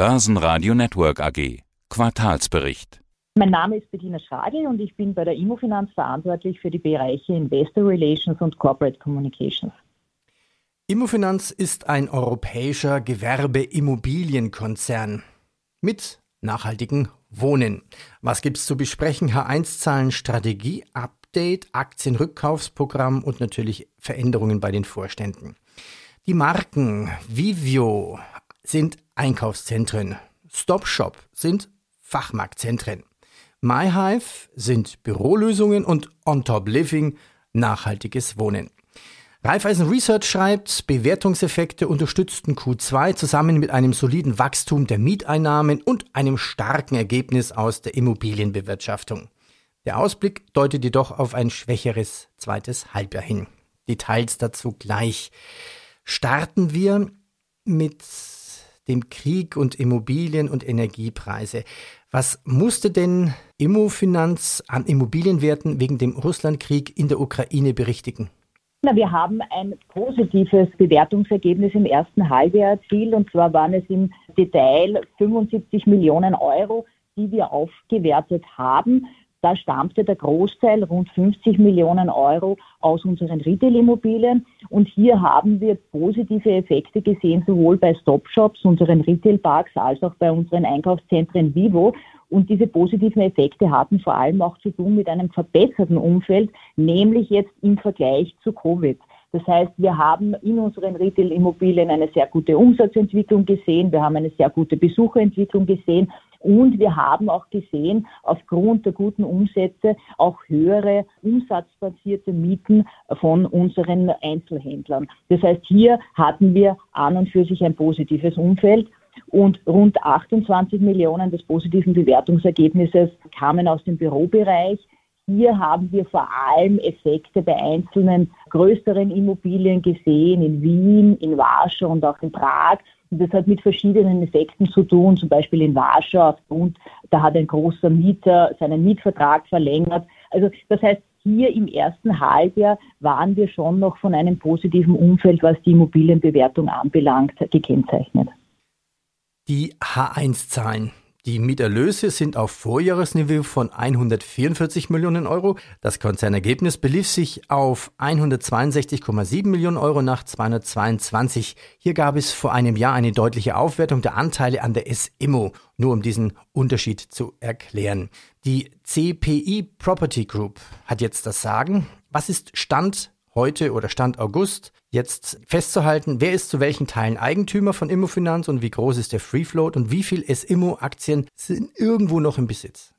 Börsenradio Network AG. Quartalsbericht. Mein Name ist Bettina Schragel und ich bin bei der Immofinanz verantwortlich für die Bereiche Investor Relations und Corporate Communications. Immofinanz ist ein europäischer Gewerbeimmobilienkonzern mit nachhaltigen Wohnen. Was gibt's zu besprechen? H1-Zahlen, Strategie, Update, Aktienrückkaufsprogramm und natürlich Veränderungen bei den Vorständen. Die Marken Vivio sind Einkaufszentren. Stop Shop sind Fachmarktzentren. MyHive sind Bürolösungen und On Top Living nachhaltiges Wohnen. Raiffeisen Research schreibt, Bewertungseffekte unterstützten Q2 zusammen mit einem soliden Wachstum der Mieteinnahmen und einem starken Ergebnis aus der Immobilienbewirtschaftung. Der Ausblick deutet jedoch auf ein schwächeres zweites Halbjahr hin. Details dazu gleich. Starten wir mit dem Krieg und Immobilien und Energiepreise. Was musste denn Immofinanz an Immobilienwerten wegen dem Russlandkrieg in der Ukraine berichtigen? Na, wir haben ein positives Bewertungsergebnis im ersten Halbjahr erzielt und zwar waren es im Detail 75 Millionen Euro, die wir aufgewertet haben. Da stammte der Großteil, rund 50 Millionen Euro, aus unseren Retail-Immobilien. Und hier haben wir positive Effekte gesehen, sowohl bei Stop-Shops, unseren Retail-Parks, als auch bei unseren Einkaufszentren Vivo. Und diese positiven Effekte hatten vor allem auch zu tun mit einem verbesserten Umfeld, nämlich jetzt im Vergleich zu Covid. Das heißt, wir haben in unseren Retail-Immobilien eine sehr gute Umsatzentwicklung gesehen, wir haben eine sehr gute Besucherentwicklung gesehen und wir haben auch gesehen, aufgrund der guten Umsätze auch höhere umsatzbasierte Mieten von unseren Einzelhändlern. Das heißt, hier hatten wir an und für sich ein positives Umfeld und rund 28 Millionen des positiven Bewertungsergebnisses kamen aus dem Bürobereich. Hier haben wir vor allem Effekte bei einzelnen größeren Immobilien gesehen, in Wien, in Warschau und auch in Prag. Und das hat mit verschiedenen Effekten zu tun, zum Beispiel in Warschau aufgrund, da hat ein großer Mieter seinen Mietvertrag verlängert. Also das heißt, hier im ersten Halbjahr waren wir schon noch von einem positiven Umfeld, was die Immobilienbewertung anbelangt, gekennzeichnet. Die H1-Zahlen. Die Mieterlöse sind auf Vorjahresniveau von 144 Millionen Euro. Das Konzernergebnis belief sich auf 162,7 Millionen Euro nach 222. Hier gab es vor einem Jahr eine deutliche Aufwertung der Anteile an der SIMO, nur um diesen Unterschied zu erklären. Die CPI Property Group hat jetzt das Sagen. Was ist Stand heute oder Stand August jetzt festzuhalten, wer ist zu welchen Teilen Eigentümer von Immofinanz und wie groß ist der Free Float und wie viel S-Immo-Aktien sind irgendwo noch im Besitz?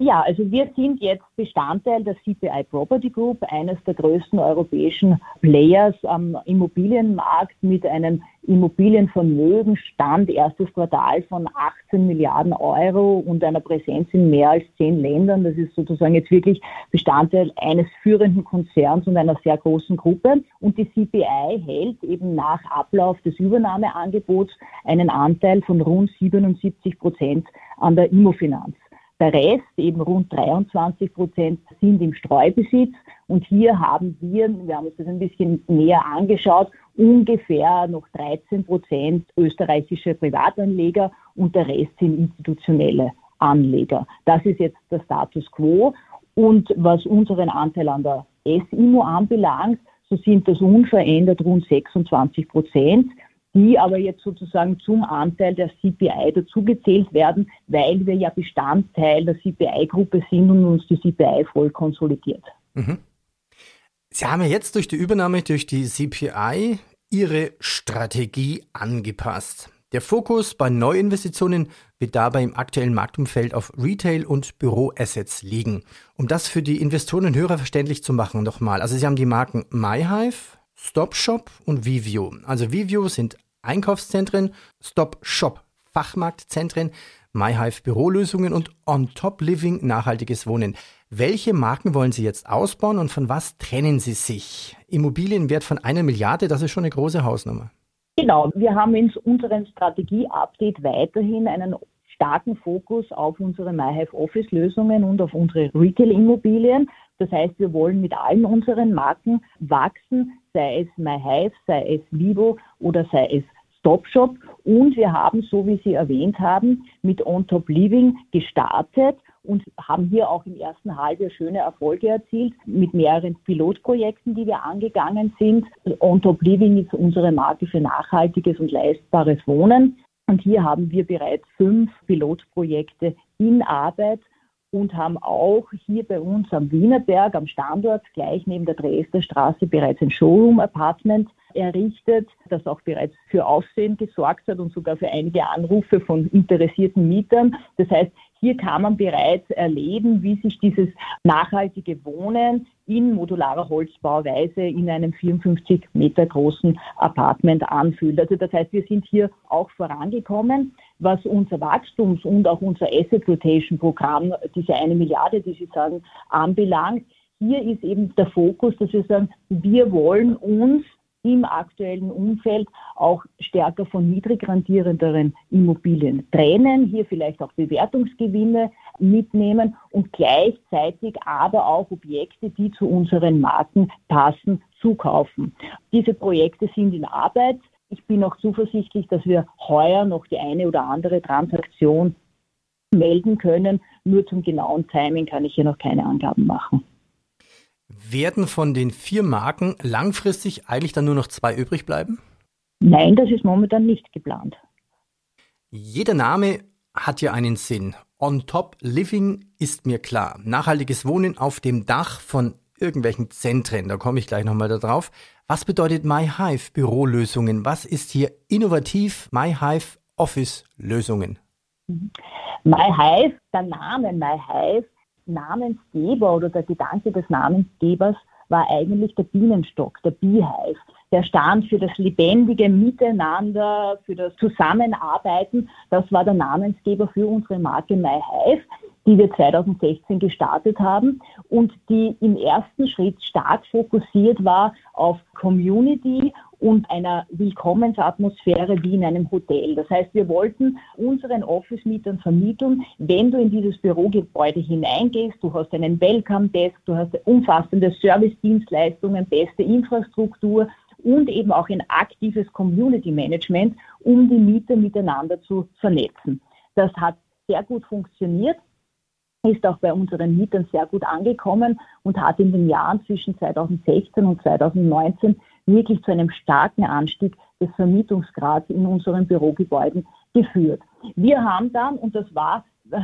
Ja, also wir sind jetzt Bestandteil der CPI Property Group, eines der größten europäischen Players am Immobilienmarkt mit einem Immobilienvermögen, Stand erstes Quartal von 18 Milliarden Euro und einer Präsenz in mehr als zehn Ländern. Das ist sozusagen jetzt wirklich Bestandteil eines führenden Konzerns und einer sehr großen Gruppe. Und die CPI hält eben nach Ablauf des Übernahmeangebots einen Anteil von rund 77 Prozent an der Immofinanz. Der Rest, eben rund 23 Prozent, sind im Streubesitz. Und hier haben wir, wir haben uns das ein bisschen näher angeschaut, ungefähr noch 13 Prozent österreichische Privatanleger und der Rest sind institutionelle Anleger. Das ist jetzt der Status quo. Und was unseren Anteil an der SIMO anbelangt, so sind das unverändert rund 26 Prozent die aber jetzt sozusagen zum Anteil der CPI dazugezählt werden, weil wir ja Bestandteil der CPI-Gruppe sind und uns die CPI voll konsolidiert. Mhm. Sie haben ja jetzt durch die Übernahme durch die CPI Ihre Strategie angepasst. Der Fokus bei Neuinvestitionen wird dabei im aktuellen Marktumfeld auf Retail- und Büroassets liegen. Um das für die Investoren und Hörer verständlich zu machen, nochmal. Also Sie haben die Marken MyHive, StopShop und Vivio. Also Vivio sind Einkaufszentren, Stop Shop Fachmarktzentren, MyHive Bürolösungen und On Top Living nachhaltiges Wohnen. Welche Marken wollen Sie jetzt ausbauen und von was trennen Sie sich? Immobilienwert von einer Milliarde, das ist schon eine große Hausnummer. Genau, wir haben in unserem Strategie-Update weiterhin einen starken Fokus auf unsere MyHive Office Lösungen und auf unsere Retail-Immobilien. Das heißt, wir wollen mit allen unseren Marken wachsen, sei es MyHive, sei es Vivo oder sei es Topshop und wir haben, so wie Sie erwähnt haben, mit On Top Living gestartet und haben hier auch im ersten Halbjahr schöne Erfolge erzielt mit mehreren Pilotprojekten, die wir angegangen sind. On Top Living ist unsere Marke für nachhaltiges und leistbares Wohnen. Und hier haben wir bereits fünf Pilotprojekte in Arbeit und haben auch hier bei uns am Wienerberg am Standort gleich neben der Dresdner Straße bereits ein Showroom-Apartment errichtet, das auch bereits für Aufsehen gesorgt hat und sogar für einige Anrufe von interessierten Mietern. Das heißt, hier kann man bereits erleben, wie sich dieses nachhaltige Wohnen in modularer Holzbauweise in einem 54 Meter großen Apartment anfühlt. Also das heißt, wir sind hier auch vorangekommen, was unser Wachstums- und auch unser Asset Rotation Programm, diese eine Milliarde, die Sie sagen, anbelangt. Hier ist eben der Fokus, dass wir sagen, wir wollen uns im aktuellen Umfeld auch stärker von niedrig rentierenderen Immobilien trennen, hier vielleicht auch Bewertungsgewinne mitnehmen und gleichzeitig aber auch Objekte, die zu unseren Marken passen, zukaufen. Diese Projekte sind in Arbeit. Ich bin auch zuversichtlich, dass wir heuer noch die eine oder andere Transaktion melden können. Nur zum genauen Timing kann ich hier noch keine Angaben machen. Werden von den vier Marken langfristig eigentlich dann nur noch zwei übrig bleiben? Nein, das ist momentan nicht geplant. Jeder Name hat ja einen Sinn. On top living ist mir klar. Nachhaltiges Wohnen auf dem Dach von irgendwelchen Zentren, da komme ich gleich nochmal darauf. Was bedeutet MyHive Bürolösungen? Was ist hier innovativ MyHive Office Lösungen? MyHive, der Name MyHive Namensgeber oder der Gedanke des Namensgebers war eigentlich der Bienenstock, der Beehive. Der stand für das lebendige Miteinander, für das Zusammenarbeiten. Das war der Namensgeber für unsere Marke MyHive, die wir 2016 gestartet haben und die im ersten Schritt stark fokussiert war auf Community und einer Willkommensatmosphäre wie in einem Hotel. Das heißt, wir wollten unseren Office-Mietern vermitteln, wenn du in dieses Bürogebäude hineingehst, du hast einen Welcome-Desk, du hast umfassende Service-Dienstleistungen, beste Infrastruktur und eben auch ein aktives Community-Management, um die Mieter miteinander zu vernetzen. Das hat sehr gut funktioniert ist auch bei unseren Mietern sehr gut angekommen und hat in den Jahren zwischen 2016 und 2019 wirklich zu einem starken Anstieg des Vermietungsgrads in unseren Bürogebäuden geführt. Wir haben dann, und das war äh,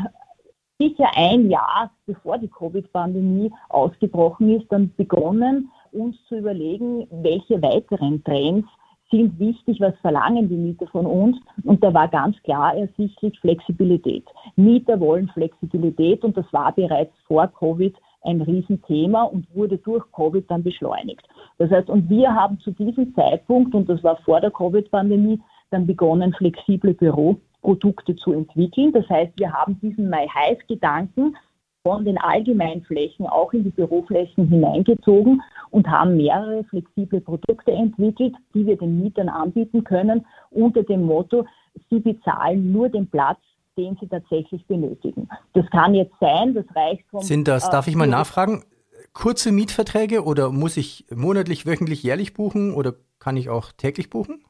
sicher ein Jahr bevor die Covid-Pandemie ausgebrochen ist, dann begonnen, uns zu überlegen, welche weiteren Trends sind wichtig, was verlangen die Mieter von uns. Und da war ganz klar ersichtlich Flexibilität. Mieter wollen Flexibilität und das war bereits vor Covid ein Riesenthema und wurde durch Covid dann beschleunigt. Das heißt, und wir haben zu diesem Zeitpunkt, und das war vor der Covid-Pandemie, dann begonnen, flexible Büroprodukte zu entwickeln. Das heißt, wir haben diesen MyHive-Gedanken von den Allgemeinflächen auch in die Büroflächen hineingezogen und haben mehrere flexible Produkte entwickelt, die wir den Mietern anbieten können, unter dem Motto, sie bezahlen nur den Platz, den sie tatsächlich benötigen. Das kann jetzt sein, das reicht vom. Sind das, äh, darf ich mal nachfragen, kurze Mietverträge oder muss ich monatlich, wöchentlich, jährlich buchen oder kann ich auch täglich buchen?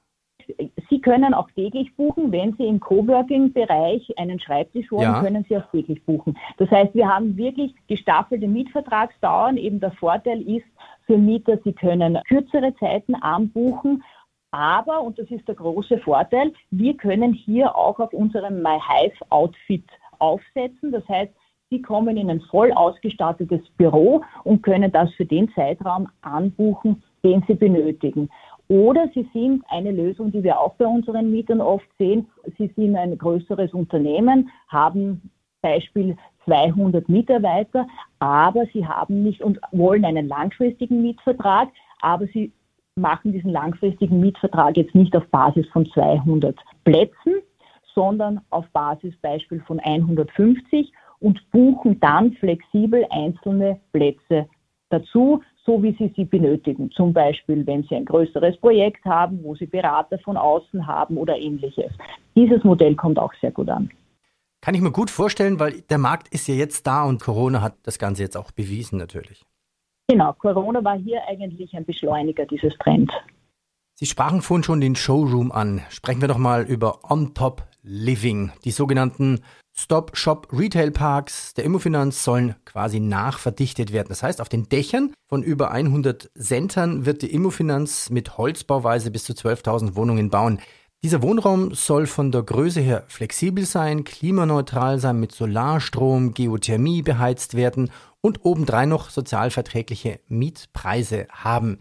Sie können auch täglich buchen. Wenn Sie im Coworking-Bereich einen Schreibtisch wollen, ja. können Sie auch täglich buchen. Das heißt, wir haben wirklich gestaffelte Mietvertragsdauern. Eben der Vorteil ist für Mieter, sie können kürzere Zeiten anbuchen aber, und das ist der große Vorteil, wir können hier auch auf unserem MyHive-Outfit aufsetzen. Das heißt, Sie kommen in ein voll ausgestattetes Büro und können das für den Zeitraum anbuchen, den Sie benötigen. Oder Sie sind eine Lösung, die wir auch bei unseren Mietern oft sehen. Sie sind ein größeres Unternehmen, haben Beispiel 200 Mitarbeiter, aber Sie haben nicht und wollen einen langfristigen Mietvertrag, aber Sie machen diesen langfristigen Mietvertrag jetzt nicht auf Basis von 200 Plätzen, sondern auf Basis Beispiel von 150 und buchen dann flexibel einzelne Plätze dazu, so wie sie sie benötigen. Zum Beispiel, wenn sie ein größeres Projekt haben, wo sie Berater von außen haben oder ähnliches. Dieses Modell kommt auch sehr gut an. Kann ich mir gut vorstellen, weil der Markt ist ja jetzt da und Corona hat das Ganze jetzt auch bewiesen natürlich. Genau, Corona war hier eigentlich ein Beschleuniger dieses Trends. Sie sprachen vorhin schon den Showroom an. Sprechen wir doch mal über On-Top Living. Die sogenannten Stop-Shop-Retail-Parks der Immofinanz sollen quasi nachverdichtet werden. Das heißt, auf den Dächern von über 100 Centern wird die Immofinanz mit Holzbauweise bis zu 12.000 Wohnungen bauen. Dieser Wohnraum soll von der Größe her flexibel sein, klimaneutral sein, mit Solarstrom, Geothermie beheizt werden und obendrein noch sozialverträgliche Mietpreise haben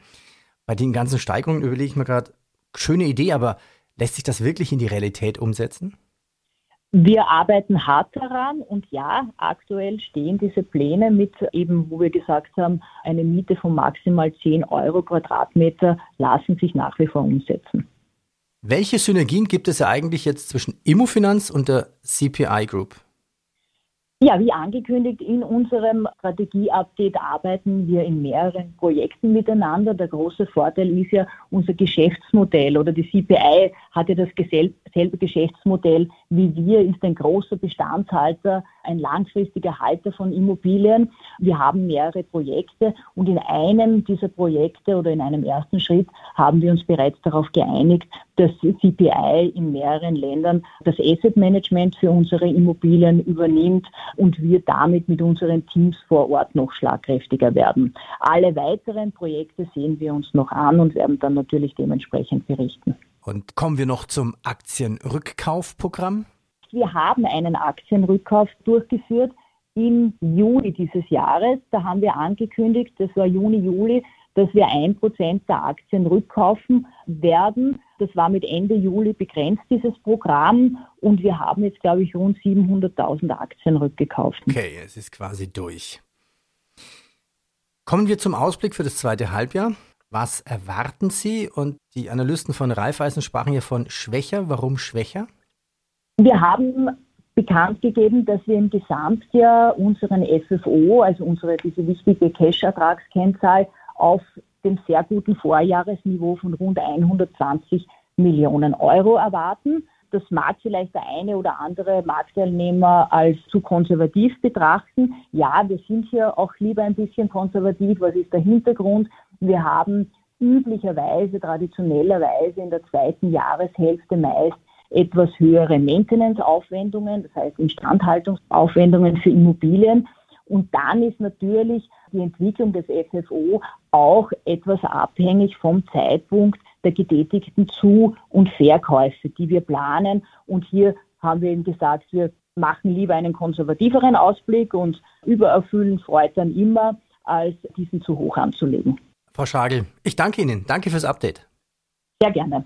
bei den ganzen Steigerungen überlege ich mir gerade, schöne Idee, aber lässt sich das wirklich in die Realität umsetzen? Wir arbeiten hart daran und ja, aktuell stehen diese Pläne mit eben, wo wir gesagt haben, eine Miete von maximal 10 Euro Quadratmeter lassen sich nach wie vor umsetzen. Welche Synergien gibt es eigentlich jetzt zwischen Immofinanz und der CPI Group? Ja, wie angekündigt, in unserem Strategie-Update arbeiten wir in mehreren Projekten miteinander. Der große Vorteil ist ja, unser Geschäftsmodell oder die CPI hat ja das selbe Geschäftsmodell wie wir, ist ein großer Bestandshalter, ein langfristiger Halter von Immobilien. Wir haben mehrere Projekte und in einem dieser Projekte oder in einem ersten Schritt haben wir uns bereits darauf geeinigt, dass CPI in mehreren Ländern das Asset Management für unsere Immobilien übernimmt und wir damit mit unseren Teams vor Ort noch schlagkräftiger werden. Alle weiteren Projekte sehen wir uns noch an und werden dann natürlich dementsprechend berichten. Und kommen wir noch zum Aktienrückkaufprogramm? Wir haben einen Aktienrückkauf durchgeführt im Juli dieses Jahres. Da haben wir angekündigt, das war Juni, Juli, dass wir ein Prozent der Aktien rückkaufen werden. Das war mit Ende Juli begrenzt, dieses Programm. Und wir haben jetzt, glaube ich, rund 700.000 Aktien rückgekauft. Okay, es ist quasi durch. Kommen wir zum Ausblick für das zweite Halbjahr. Was erwarten Sie? Und die Analysten von Raiffeisen sprachen ja von schwächer. Warum schwächer? Wir haben bekannt gegeben, dass wir im Gesamtjahr unseren FFO, also unsere diese wichtige Cash-Ertragskennzahl, auf dem sehr guten Vorjahresniveau von rund 120 Millionen Euro erwarten. Das mag vielleicht der eine oder andere Marktteilnehmer als zu konservativ betrachten. Ja, wir sind hier auch lieber ein bisschen konservativ. Was ist der Hintergrund? Wir haben üblicherweise, traditionellerweise in der zweiten Jahreshälfte meist etwas höhere Maintenance-Aufwendungen, das heißt Instandhaltungsaufwendungen für Immobilien. Und dann ist natürlich die Entwicklung des FFO auch etwas abhängig vom Zeitpunkt der getätigten Zu- und Verkäufe, die wir planen. Und hier haben wir eben gesagt, wir machen lieber einen konservativeren Ausblick und übererfüllen freut dann immer, als diesen zu hoch anzulegen. Frau Schagel, ich danke Ihnen. Danke fürs Update. Sehr gerne.